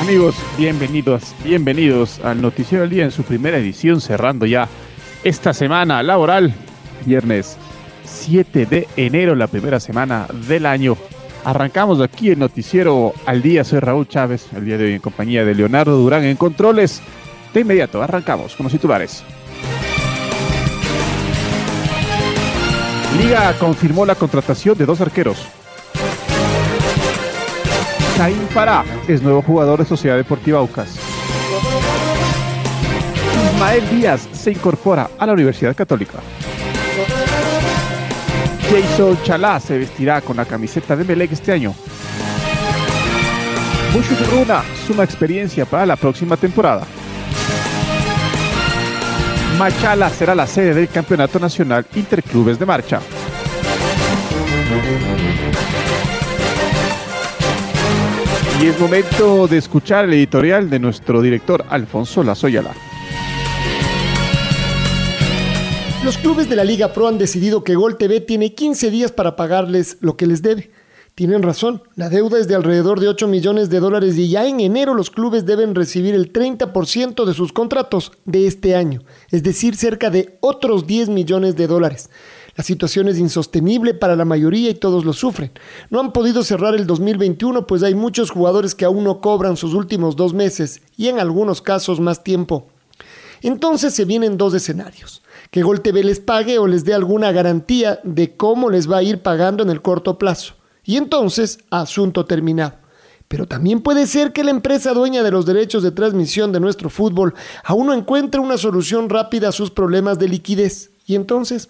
amigos, bienvenidos, bienvenidos al Noticiero del Día en su primera edición, cerrando ya esta semana laboral, viernes 7 de enero, la primera semana del año. Arrancamos aquí el Noticiero al Día, soy Raúl Chávez, el día de hoy en compañía de Leonardo Durán en Controles. De inmediato, arrancamos con los titulares. Liga confirmó la contratación de dos arqueros. Caín Pará es nuevo jugador de Sociedad Deportiva Aucas. Ismael Díaz se incorpora a la Universidad Católica. Jason Chalá se vestirá con la camiseta de Melec este año. Mushu Runa suma experiencia para la próxima temporada. Machala será la sede del Campeonato Nacional Interclubes de Marcha. Y es momento de escuchar el editorial de nuestro director Alfonso Lazoyala. Los clubes de la Liga Pro han decidido que Gol TV tiene 15 días para pagarles lo que les debe. Tienen razón, la deuda es de alrededor de 8 millones de dólares y ya en enero los clubes deben recibir el 30% de sus contratos de este año, es decir, cerca de otros 10 millones de dólares. La situación es insostenible para la mayoría y todos lo sufren. No han podido cerrar el 2021 pues hay muchos jugadores que aún no cobran sus últimos dos meses y en algunos casos más tiempo. Entonces se vienen dos escenarios. Que Gol TV les pague o les dé alguna garantía de cómo les va a ir pagando en el corto plazo. Y entonces, asunto terminado. Pero también puede ser que la empresa dueña de los derechos de transmisión de nuestro fútbol aún no encuentre una solución rápida a sus problemas de liquidez. Y entonces,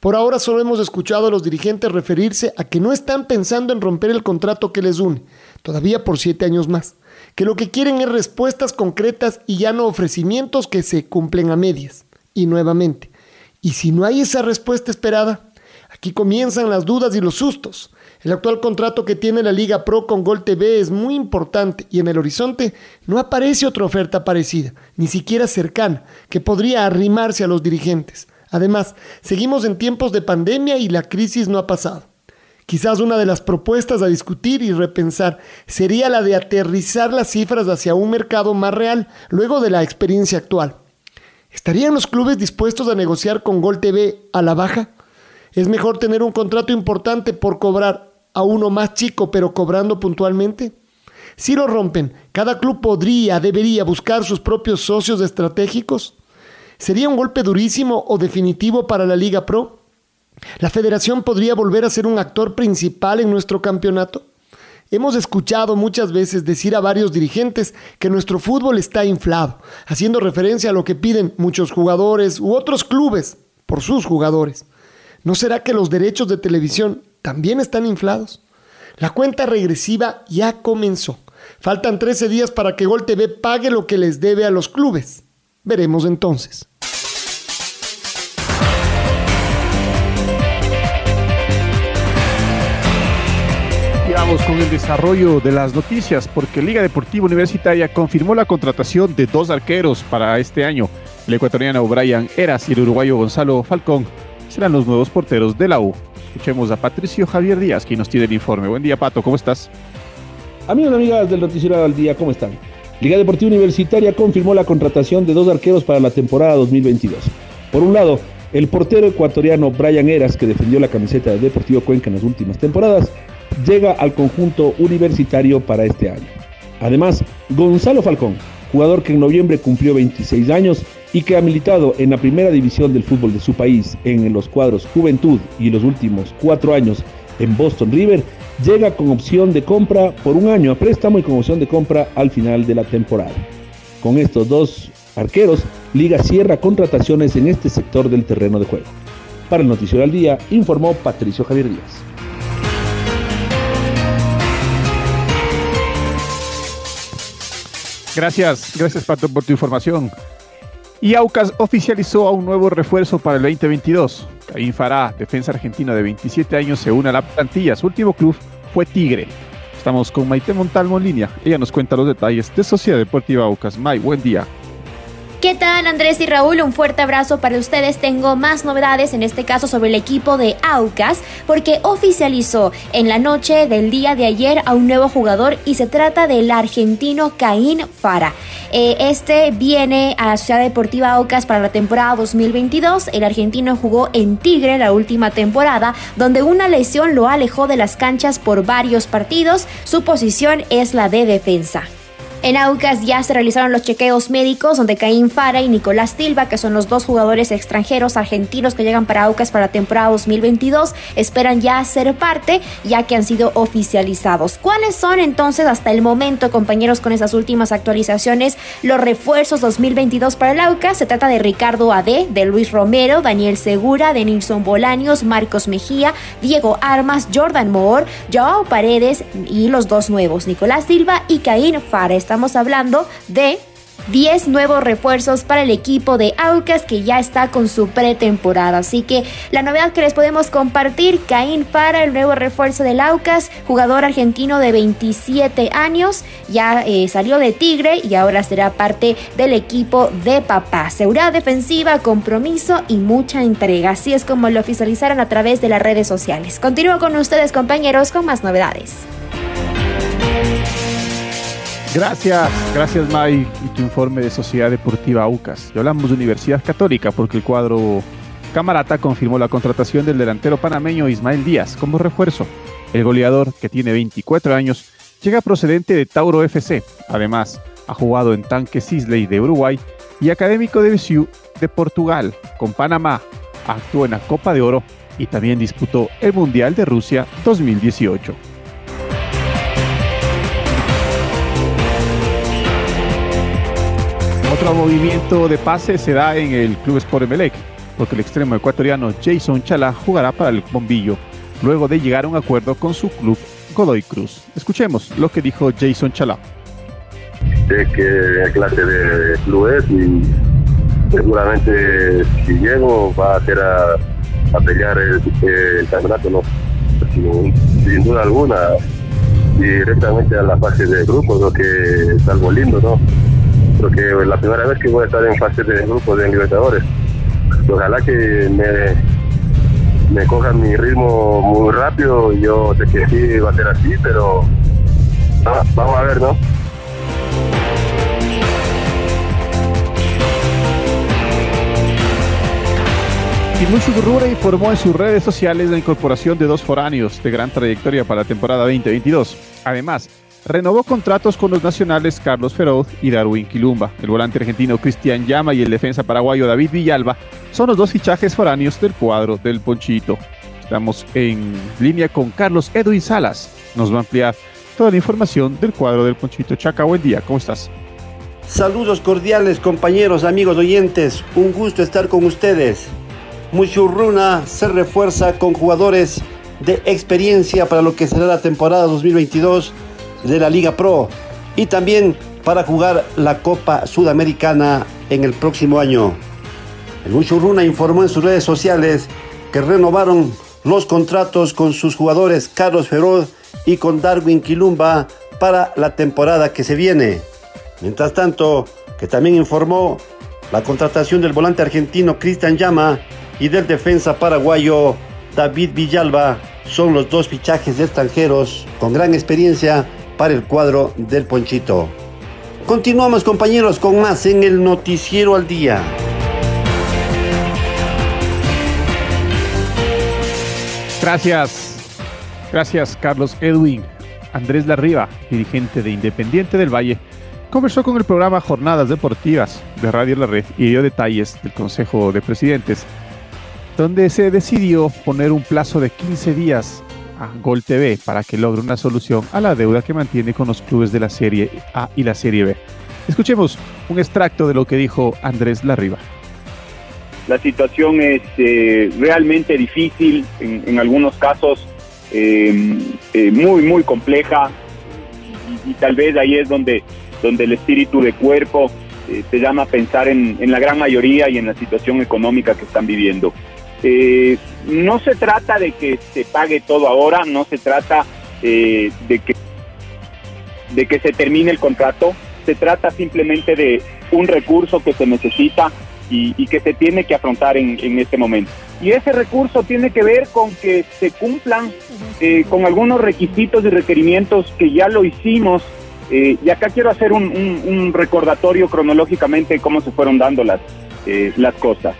por ahora solo hemos escuchado a los dirigentes referirse a que no están pensando en romper el contrato que les une, todavía por siete años más, que lo que quieren es respuestas concretas y ya no ofrecimientos que se cumplen a medias. Y nuevamente, ¿y si no hay esa respuesta esperada? Aquí comienzan las dudas y los sustos. El actual contrato que tiene la Liga Pro con Gol TV es muy importante y en el horizonte no aparece otra oferta parecida, ni siquiera cercana, que podría arrimarse a los dirigentes. Además, seguimos en tiempos de pandemia y la crisis no ha pasado. Quizás una de las propuestas a discutir y repensar sería la de aterrizar las cifras hacia un mercado más real luego de la experiencia actual. ¿Estarían los clubes dispuestos a negociar con Gol TV a la baja? ¿Es mejor tener un contrato importante por cobrar a uno más chico pero cobrando puntualmente? Si lo rompen, ¿cada club podría, debería buscar sus propios socios estratégicos? ¿Sería un golpe durísimo o definitivo para la Liga Pro? ¿La federación podría volver a ser un actor principal en nuestro campeonato? Hemos escuchado muchas veces decir a varios dirigentes que nuestro fútbol está inflado, haciendo referencia a lo que piden muchos jugadores u otros clubes por sus jugadores. ¿No será que los derechos de televisión también están inflados? La cuenta regresiva ya comenzó. Faltan 13 días para que Gol TV pague lo que les debe a los clubes. Veremos entonces. Y vamos con el desarrollo de las noticias, porque Liga Deportiva Universitaria confirmó la contratación de dos arqueros para este año. El ecuatoriano Brian Eras y el uruguayo Gonzalo Falcón serán los nuevos porteros de la U. Escuchemos a Patricio Javier Díaz, quien nos tiene el informe. Buen día, Pato, ¿cómo estás? Amigos y amigas del Noticiero al Día, ¿cómo están? Liga Deportiva Universitaria confirmó la contratación de dos arqueros para la temporada 2022. Por un lado, el portero ecuatoriano Brian Eras, que defendió la camiseta de Deportivo Cuenca en las últimas temporadas, llega al conjunto universitario para este año. Además, Gonzalo Falcón, jugador que en noviembre cumplió 26 años y que ha militado en la primera división del fútbol de su país en los cuadros Juventud y los últimos cuatro años en Boston River, llega con opción de compra por un año a préstamo y con opción de compra al final de la temporada. Con estos dos arqueros, Liga cierra contrataciones en este sector del terreno de juego. Para el Noticiero al Día, informó Patricio Javier Díaz. Gracias, gracias Pato por tu información. Y Aucas oficializó a un nuevo refuerzo para el 2022. Caín Fará, defensa argentino de 27 años, se une a la plantilla. Su último club fue Tigre. Estamos con Maite Montalmo en línea. Ella nos cuenta los detalles de Sociedad Deportiva Aucas. May, buen día. ¿Qué tal Andrés y Raúl? Un fuerte abrazo para ustedes. Tengo más novedades, en este caso sobre el equipo de Aucas, porque oficializó en la noche del día de ayer a un nuevo jugador y se trata del argentino Caín Fara. Eh, este viene a Ciudad Deportiva Aucas para la temporada 2022. El argentino jugó en Tigre la última temporada, donde una lesión lo alejó de las canchas por varios partidos. Su posición es la de defensa. En Aucas ya se realizaron los chequeos médicos donde Caín Fara y Nicolás Silva, que son los dos jugadores extranjeros argentinos que llegan para Aucas para la temporada 2022, esperan ya ser parte ya que han sido oficializados. ¿Cuáles son entonces hasta el momento, compañeros, con esas últimas actualizaciones, los refuerzos 2022 para el Aucas? Se trata de Ricardo Ade, de Luis Romero, Daniel Segura, de Nilson Bolaños, Marcos Mejía, Diego Armas, Jordan Moore, Joao Paredes y los dos nuevos, Nicolás Silva y Caín Fara estamos hablando de 10 nuevos refuerzos para el equipo de Aucas que ya está con su pretemporada. Así que la novedad que les podemos compartir, Caín Fara, el nuevo refuerzo del Aucas, jugador argentino de 27 años, ya eh, salió de Tigre y ahora será parte del equipo de papá. Seguridad defensiva, compromiso y mucha entrega. Así es como lo oficializaron a través de las redes sociales. Continúo con ustedes compañeros con más novedades. Gracias, gracias May y tu informe de Sociedad Deportiva Aucas. Y hablamos de Universidad Católica porque el cuadro Camarata confirmó la contratación del delantero panameño Ismael Díaz como refuerzo. El goleador, que tiene 24 años, llega procedente de Tauro FC. Además, ha jugado en Tanque Sisley de Uruguay y Académico de Visiu de Portugal. Con Panamá actuó en la Copa de Oro y también disputó el Mundial de Rusia 2018. Otro movimiento de pase se da en el Club Sport Emelec, porque el extremo ecuatoriano Jason Chala jugará para el Bombillo, luego de llegar a un acuerdo con su club Godoy Cruz. Escuchemos lo que dijo Jason Chala. Sé que clase de club es y seguramente si llego va a ser a, pelear el, campeonato, ¿no? Sin, sin, duda alguna, directamente a la fase de grupo, lo que es algo lindo, ¿no? Porque es la primera vez que voy a estar en fase de grupo de Libertadores. Ojalá que me, me cojan mi ritmo muy rápido. Yo sé que sí va a ser así, pero vamos a ver, ¿no? Y Mucho informó en sus redes sociales la incorporación de dos foráneos de gran trayectoria para la temporada 2022. Además, renovó contratos con los nacionales Carlos Feroz y Darwin Quilumba. El volante argentino Cristian Llama y el defensa paraguayo David Villalba son los dos fichajes foráneos del cuadro del Ponchito. Estamos en línea con Carlos Edwin Salas. Nos va a ampliar toda la información del cuadro del Ponchito. Chaca, buen día, ¿cómo estás? Saludos cordiales compañeros, amigos oyentes, un gusto estar con ustedes. Muchurruna se refuerza con jugadores de experiencia para lo que será la temporada 2022 de la Liga Pro y también para jugar la Copa Sudamericana en el próximo año. El Muchurruna informó en sus redes sociales que renovaron los contratos con sus jugadores Carlos Feroz y con Darwin Quilumba para la temporada que se viene. Mientras tanto, que también informó la contratación del volante argentino Cristian Llama y del defensa paraguayo David Villalba son los dos fichajes extranjeros con gran experiencia para el cuadro del Ponchito. Continuamos compañeros con más en el Noticiero al Día. Gracias, gracias Carlos Edwin. Andrés Larriba, dirigente de Independiente del Valle, conversó con el programa Jornadas Deportivas de Radio La Red y dio detalles del Consejo de Presidentes, donde se decidió poner un plazo de 15 días a Gol TV para que logre una solución a la deuda que mantiene con los clubes de la Serie A y la Serie B. Escuchemos un extracto de lo que dijo Andrés Larriba. La situación es eh, realmente difícil, en, algunos casos eh, eh, muy, muy compleja y, tal vez ahí es donde, donde el espíritu de cuerpo te llama a pensar en, en, la gran mayoría y en la situación económica que están viviendo. No se trata de que se pague todo ahora, no se trata de, que, de que se termine el contrato, se trata simplemente de un recurso que se necesita y, que se tiene que afrontar en, este momento. Y ese recurso tiene que ver con que se cumplan eh, con algunos requisitos y requerimientos que ya lo hicimos. Eh, y acá quiero hacer un, recordatorio cronológicamente de cómo se fueron dando las, eh, las cosas.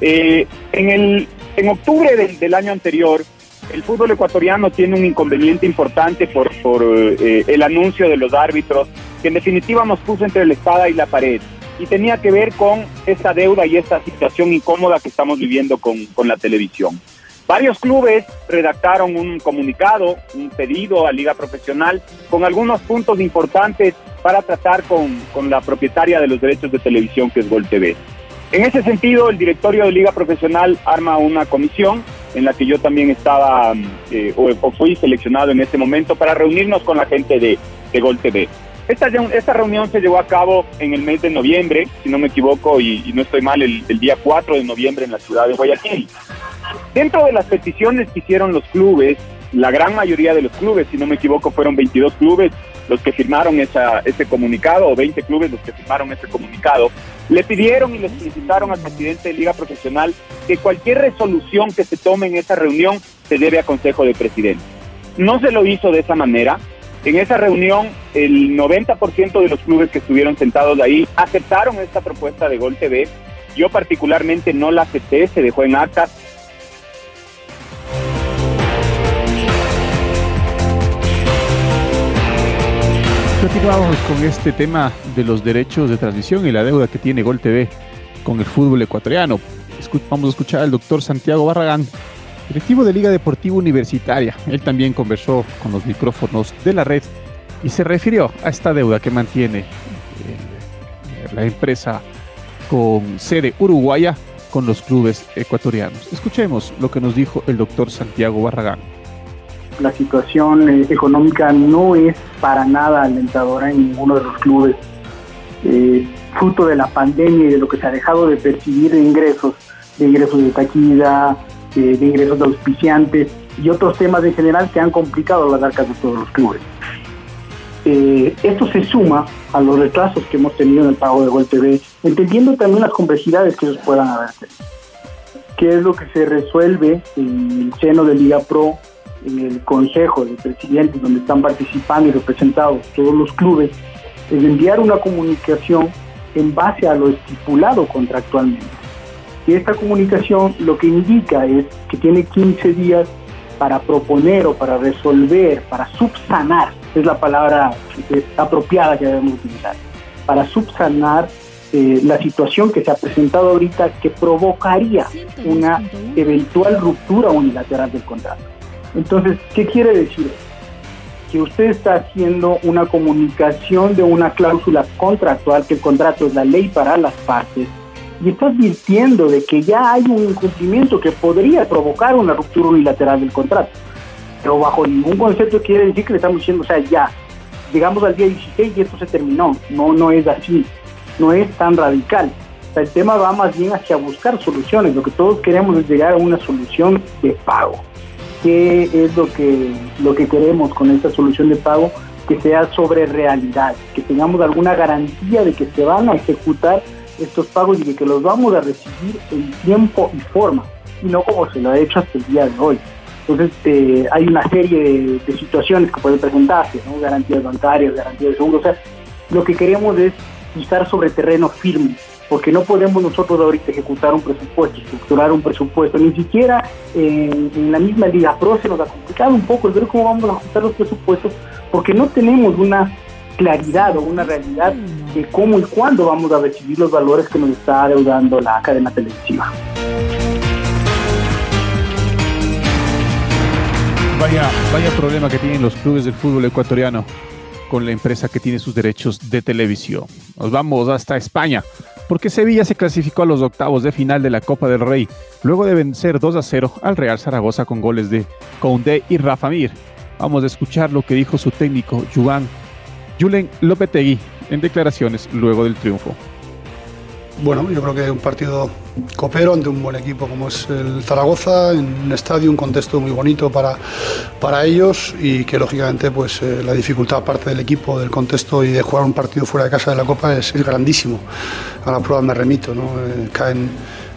en, el, en octubre del, año anterior, el fútbol ecuatoriano tiene un inconveniente importante por, por el anuncio de los árbitros, que en definitiva nos puso entre la espada y la pared y tenía que ver con esta deuda y esta situación incómoda que estamos viviendo con, la televisión. Varios clubes redactaron un comunicado, un pedido a Liga Profesional con algunos puntos importantes para tratar con, la propietaria de los derechos de televisión que es Gol TV. En ese sentido, el directorio de Liga Profesional arma una comisión en la que yo también estaba eh, o, fui seleccionado en ese momento para reunirnos con la gente de, de Gol TV. Esta, esta reunión se llevó a cabo en el mes de noviembre, si no me equivoco y, no estoy mal, el, día 4 de noviembre en la ciudad de Guayaquil. Dentro de las peticiones que hicieron los clubes, la gran mayoría de los clubes, si no me equivoco, fueron 22 clubes los que firmaron esa, ese comunicado, o 20 clubes los que firmaron ese comunicado, le pidieron y le solicitaron al presidente de Liga Profesional que cualquier resolución que se tome en esa reunión se debe a Consejo de Presidente. No se lo hizo de esa manera, en esa reunión, el 90% de los clubes que estuvieron sentados ahí aceptaron esta propuesta de Gol TV. Yo particularmente no la acepté, se dejó en acta. Continuamos con este tema de los derechos de transmisión y la deuda que tiene Gol TV con el fútbol ecuatoriano. Vamos a escuchar al doctor Santiago Barragán, directivo de Liga Deportiva Universitaria. Él también conversó con los micrófonos de la red y se refirió a esta deuda que mantiene eh, la empresa con sede uruguaya con los clubes ecuatorianos. Escuchemos lo que nos dijo el doctor Santiago Barragán. La situación eh, económica no es para nada alentadora en ninguno de los clubes. Eh, fruto de la pandemia y de lo que se ha dejado de percibir de ingresos, de ingresos de taquilla, de ingresos de auspiciantes y otros temas en general que han complicado las arcas de todos los clubes. Eh, esto se suma a los retrasos que hemos tenido en el pago de Gol TV, entendiendo también las complejidades que ellos puedan haber. ¿Qué es lo que se resuelve en el seno de Liga Pro, el Consejo de Presidentes, donde están participando y representados todos los clubes? Es enviar una comunicación en base a lo estipulado contractualmente y esta comunicación lo que indica es que tiene 15 días para proponer o para resolver, para subsanar, es la palabra apropiada que debemos utilizar, para subsanar eh, la situación que se ha presentado ahorita que provocaría una eventual ruptura unilateral del contrato. Entonces, ¿qué quiere decir? Que usted está haciendo una comunicación de una cláusula contractual, que el contrato es la ley para las partes, y está advirtiendo de que ya hay un incumplimiento que podría provocar una ruptura unilateral del contrato. Pero bajo ningún concepto quiere decir que le estamos diciendo, o sea, ya, llegamos al día 16 y esto se terminó. No, no es así, no es tan radical. O sea, el tema va más bien hacia buscar soluciones. Lo que todos queremos es llegar a una solución de pago. ¿Qué es lo que, lo que queremos con esta solución de pago? Que sea sobre realidad, que tengamos alguna garantía de que se van a ejecutar estos pagos y de que los vamos a recibir en tiempo y forma, y no como se lo ha hecho hasta el día de hoy. Entonces eh, hay una serie de, situaciones que pueden presentarse, ¿no? garantías bancarias, garantías de seguros. O sea, lo que queremos es pisar sobre terreno firme, porque no podemos nosotros ahorita ejecutar un presupuesto, estructurar un presupuesto, ni siquiera en, la misma Liga Pro se nos ha complicado un poco el ver cómo vamos a ajustar los presupuestos, porque no tenemos una claridad o una realidad de cómo y cuándo vamos a recibir los valores que nos está adeudando la cadena televisiva. Vaya, vaya problema que tienen los clubes del fútbol ecuatoriano con la empresa que tiene sus derechos de televisión. Nos vamos hasta España, porque Sevilla se clasificó a los octavos de final de la Copa del Rey, luego de vencer 2 a 0 al Real Zaragoza con goles de Koundé y Rafa Mir. Vamos a escuchar lo que dijo su técnico Juan Julen Lopetegui en declaraciones luego del triunfo. Bueno, yo creo que un partido copero ante un buen equipo como es el Zaragoza, en un estadio, un contexto muy bonito para, para ellos y que lógicamente pues eh, la dificultad aparte del equipo, del contexto y de jugar un partido fuera de casa de la Copa es, grandísimo. A la prueba me remito, ¿no? Eh, caen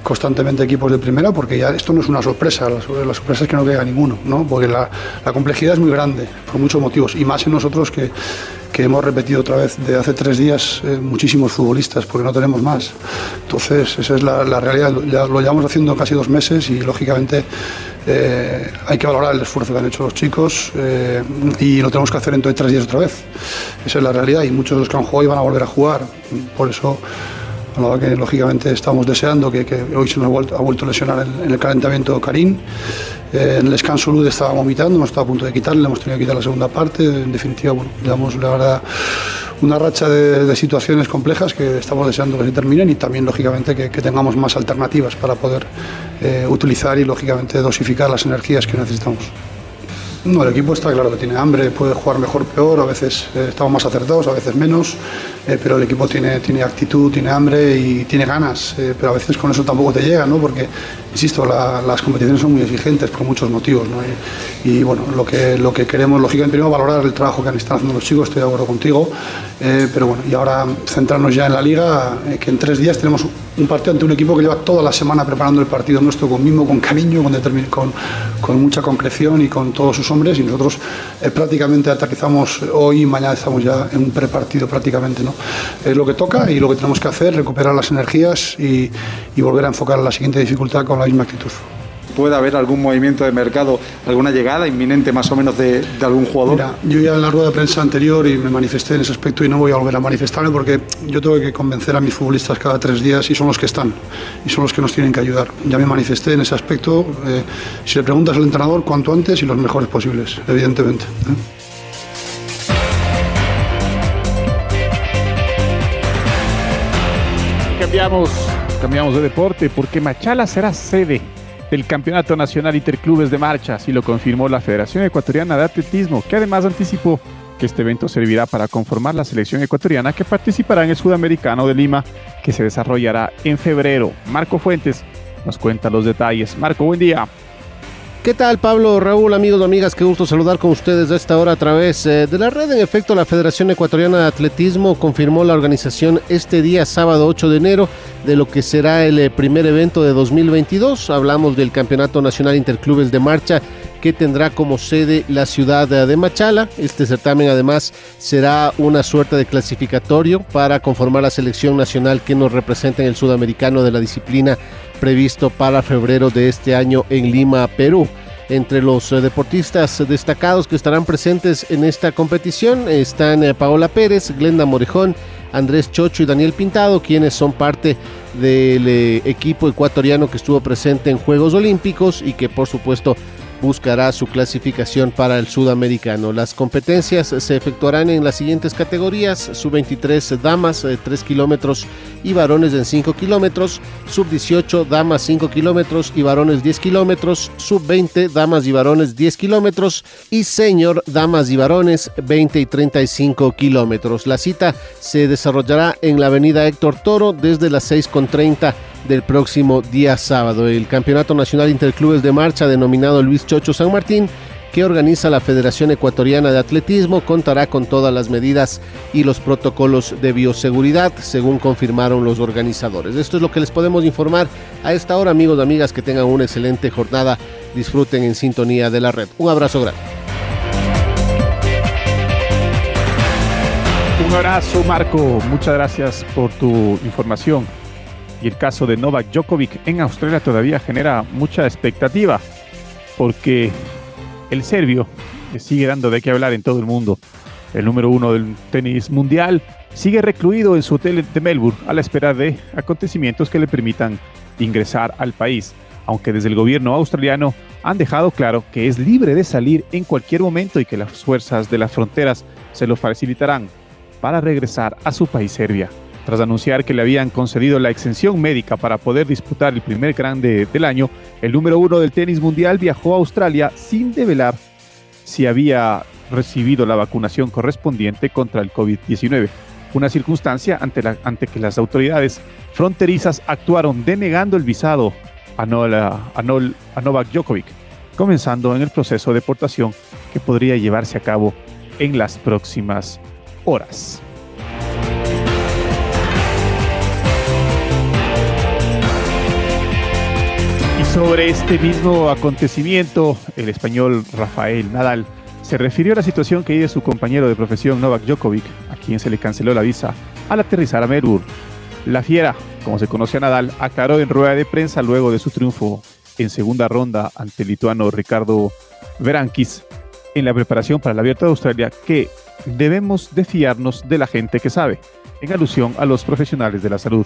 constantemente equipos de primera porque ya esto no es una sorpresa, la, sorpresa es que no caiga ninguno, ¿no? porque la, la complejidad es muy grande por muchos motivos y más en nosotros que que hemos repetido otra vez de hace tres días eh, muchísimos futbolistas, porque no tenemos más. Entonces, esa es la, realidad. Ya lo llevamos haciendo casi dos meses y, lógicamente, eh, hay que valorar el esfuerzo que han hecho los chicos eh, y lo tenemos que hacer de tres días otra vez. Esa es la realidad y muchos de los que han jugado iban a volver a jugar. Por eso que lógicamente estamos deseando, que, hoy se nos ha vuelto, a lesionar en, el calentamiento Karim. Eh, en el descanso Lud estaba vomitando, hemos estado a punto de quitarle, hemos tenido que quitar la segunda parte. En definitiva, bueno, llevamos la verdad una racha de, situaciones complejas que estamos deseando que se terminen y también, lógicamente, que, tengamos más alternativas para poder eh, utilizar y, lógicamente, dosificar las energías que necesitamos. No, el equipo está claro que tiene hambre, puede jugar mejor, peor, a veces eh, estamos más acertados, a veces menos, eh, pero el equipo tiene, tiene actitud, tiene hambre y tiene ganas, eh, pero a veces con eso tampoco te llega, ¿no? Porque, insisto, las competiciones son muy exigentes por muchos motivos, ¿no? Y, bueno, lo que, lo que queremos, lógicamente, primero valorar el trabajo que han estado haciendo los chicos, estoy de acuerdo contigo, pero bueno, y ahora centrarnos ya en la liga, que en tres días tenemos un partido ante un equipo que lleva toda la semana preparando el partido nuestro con mismo, con cariño, con, con, con mucha concreción y con todos sus hombres y nosotros eh, prácticamente aterrizamos hoy y mañana estamos ya en un prepartido prácticamente. ¿no? Es lo que toca y lo que tenemos que hacer, recuperar las energías y, y volver a enfocar la siguiente dificultad con la misma actitud puede haber algún movimiento de mercado, alguna llegada inminente más o menos de, algún jugador? Mira, yo ya en la rueda de prensa anterior y me manifesté en ese aspecto y no voy a volver a manifestarme porque yo tengo que convencer a mis futbolistas cada tres días y son los que están y son los que nos tienen que ayudar. Ya me manifesté en ese aspecto. Eh, si le preguntas al entrenador, cuanto antes y los mejores posibles, evidentemente. ¿eh? Cambiamos, cambiamos de deporte porque Machala será sede del Campeonato Nacional Interclubes de Marcha, así lo confirmó la Federación Ecuatoriana de Atletismo, que además anticipó que este evento servirá para conformar la selección ecuatoriana que participará en el Sudamericano de Lima, que se desarrollará en febrero. Marco Fuentes nos cuenta los detalles. Marco, buen día. ¿Qué tal Pablo, Raúl, amigos amigas? Qué gusto saludar con ustedes a esta hora a través eh, de la red. En efecto, la Federación Ecuatoriana de Atletismo confirmó la organización este día, sábado 8 de enero, de lo que será el eh, primer evento de 2022. Hablamos del Campeonato Nacional Interclubes de Marcha que tendrá como sede la ciudad de Machala. Este certamen además será una suerte de clasificatorio para conformar la selección nacional que nos representa en el sudamericano de la disciplina previsto para febrero de este año en Lima, Perú. Entre los eh, deportistas destacados que estarán presentes en esta competición están eh, Paola Pérez, Glenda Morejón, Andrés Chocho y Daniel Pintado, quienes son parte del eh, equipo ecuatoriano que estuvo presente en Juegos Olímpicos y que por supuesto buscará su clasificación para el sudamericano. Las competencias se efectuarán en las siguientes categorías, sub-23 damas 3 kilómetros y varones en 5 kilómetros, sub-18 damas 5 kilómetros y varones 10 kilómetros, sub-20 damas y varones 10 kilómetros y senior damas y varones 20 y 35 kilómetros. La cita se desarrollará en la avenida Héctor Toro desde las 6.30 del próximo día sábado. El Campeonato Nacional Interclubes de Marcha, denominado Luis Chocho San Martín, que organiza la Federación Ecuatoriana de Atletismo, contará con todas las medidas y los protocolos de bioseguridad, según confirmaron los organizadores. Esto es lo que les podemos informar a esta hora, amigos y amigas, que tengan una excelente jornada, disfruten en sintonía de la red. Un abrazo grande. Un abrazo, Marco. Muchas gracias por tu información y el caso de Novak Djokovic en Australia todavía genera mucha expectativa porque el serbio sigue dando de qué hablar en todo el mundo, el número uno del tenis mundial, sigue recluido en su hotel de Melbourne a la espera de acontecimientos que le permitan ingresar al país. aunque desde el gobierno australiano han dejado claro que es libre de salir en cualquier momento y que las fuerzas de las fronteras se lo facilitarán para regresar a su país Serbia. Tras anunciar que le habían concedido la exención médica para poder disputar el primer grande del año, el número uno del tenis mundial viajó a Australia sin develar si había recibido la vacunación correspondiente contra el COVID-19, una circunstancia ante, la, ante que las autoridades fronterizas actuaron denegando el visado a, a, a Novak Djokovic, comenzando en el proceso de deportación que podría llevarse a cabo en las próximas horas. Sobre este mismo acontecimiento, el español Rafael Nadal se refirió a la situación que vive su compañero de profesión Novak Djokovic, a quien se le canceló la visa al aterrizar a Melbourne. La fiera, como se conoce a Nadal, aclaró en rueda de prensa luego de su triunfo en segunda ronda ante el lituano Ricardo Verankis en la preparación para el Abierto de Australia que debemos de fiarnos de la gente que sabe, en alusión a los profesionales de la salud.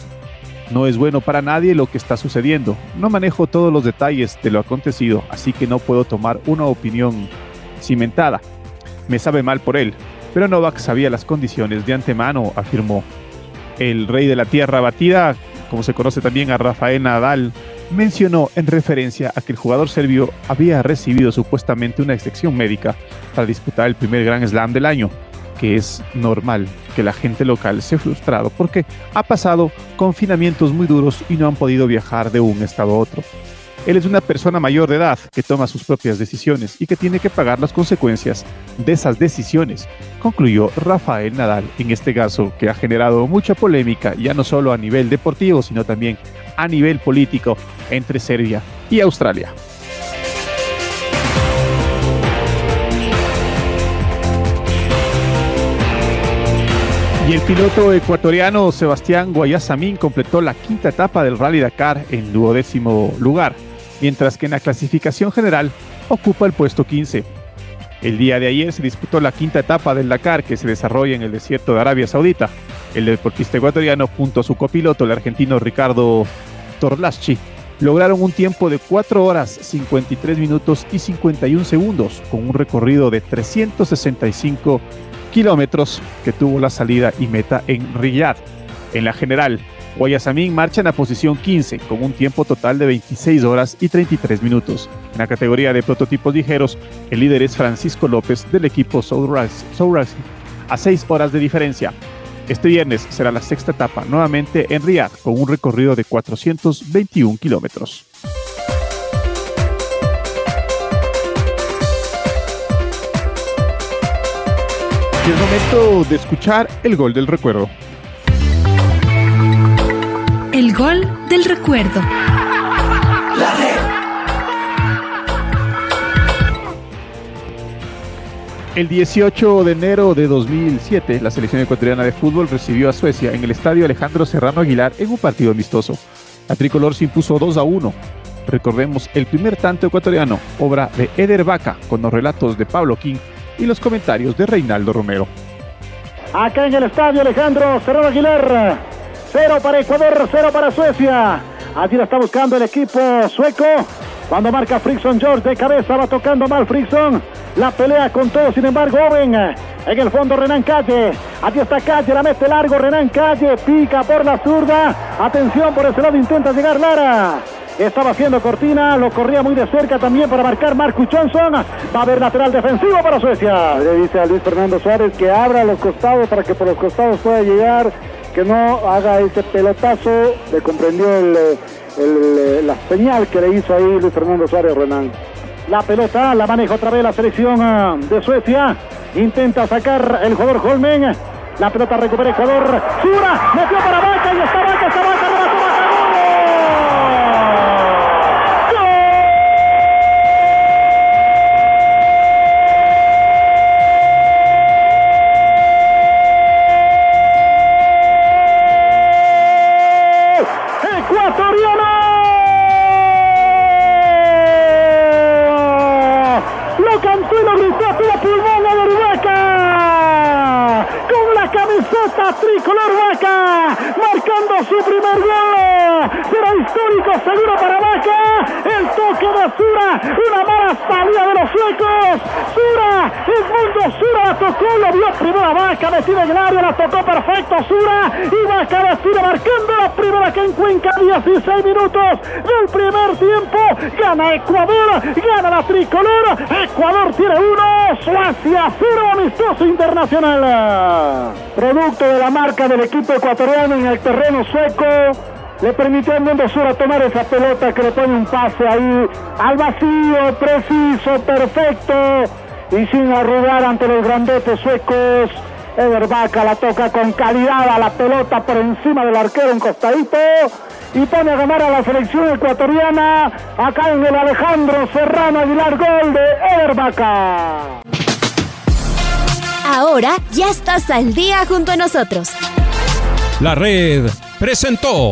No es bueno para nadie lo que está sucediendo. No manejo todos los detalles de lo acontecido, así que no puedo tomar una opinión cimentada. Me sabe mal por él, pero Novak sabía las condiciones de antemano, afirmó. El rey de la tierra batida, como se conoce también a Rafael Nadal, mencionó en referencia a que el jugador serbio había recibido supuestamente una excepción médica para disputar el primer Grand Slam del año, que es normal que la gente local se frustrado porque ha pasado confinamientos muy duros y no han podido viajar de un estado a otro. Él es una persona mayor de edad que toma sus propias decisiones y que tiene que pagar las consecuencias de esas decisiones, concluyó Rafael Nadal, en este caso que ha generado mucha polémica ya no solo a nivel deportivo, sino también a nivel político entre Serbia y Australia. Y el piloto ecuatoriano Sebastián Guayasamín completó la quinta etapa del Rally Dakar en duodécimo lugar, mientras que en la clasificación general ocupa el puesto 15. El día de ayer se disputó la quinta etapa del Dakar que se desarrolla en el desierto de Arabia Saudita. El deportista ecuatoriano junto a su copiloto, el argentino Ricardo Torlaschi, lograron un tiempo de 4 horas 53 minutos y 51 segundos con un recorrido de 365 kilómetros que tuvo la salida y meta en Riyadh. En la general, Guayasamín marcha en la posición 15 con un tiempo total de 26 horas y 33 minutos. En la categoría de prototipos ligeros, el líder es Francisco López del equipo Soul a 6 horas de diferencia. Este viernes será la sexta etapa nuevamente en Riyadh con un recorrido de 421 kilómetros. Y es momento de escuchar el gol del recuerdo. El gol del recuerdo. El 18 de enero de 2007, la selección ecuatoriana de fútbol recibió a Suecia en el estadio Alejandro Serrano Aguilar en un partido amistoso. La tricolor se impuso 2 a 1. Recordemos el primer tanto ecuatoriano, obra de Eder Vaca, con los relatos de Pablo King y los comentarios de Reinaldo Romero. Acá en el estadio Alejandro Serrano Aguilar, cero para Ecuador, cero para Suecia. Allí la está buscando el equipo sueco. Cuando marca Frickson George de cabeza, va tocando mal Frickson. La pelea con todo, sin embargo, Owen. En el fondo Renan Calle. Aquí está Calle, la mete largo Renan Calle. Pica por la zurda. Atención, por ese lado intenta llegar Lara. Estaba haciendo Cortina, lo corría muy de cerca también para marcar Marcus Johnson. Va a haber lateral defensivo para Suecia. Le dice a Luis Fernando Suárez que abra los costados para que por los costados pueda llegar, que no haga ese pelotazo. Le comprendió la señal que le hizo ahí Luis Fernando Suárez Renan. La pelota la maneja otra vez la selección ah, de Suecia. Intenta sacar el jugador Holmen. La pelota recupera Ecuador. Sura, metió para Vaca y está Será histórico seguro para Vaca. El toque de Sura, una mala salida de los suecos. Sura, mundo Sura la tocó, lo vio primera Vaca metida en el área, la tocó perfecto Sura y Vaca decide marcando la primera que en Cuenca, 16 minutos del primer tiempo. Gana Ecuador, gana la tricolor. Ecuador tiene uno, Suecia cero, amistoso internacional. Producto de la marca del equipo ecuatoriano en el terreno sueco, le permitió al Mundo Sur a tomar esa pelota que le pone un pase ahí al vacío, preciso, perfecto y sin arrugar ante los grandotes suecos. Eder Vaca la toca con calidad a la pelota por encima del arquero en costadito y pone a ganar a la selección ecuatoriana acá en el Alejandro Serrano Aguilar gol de Eder Vaca. Ahora ya estás al día junto a nosotros. La red presentó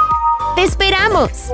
¡Te esperamos!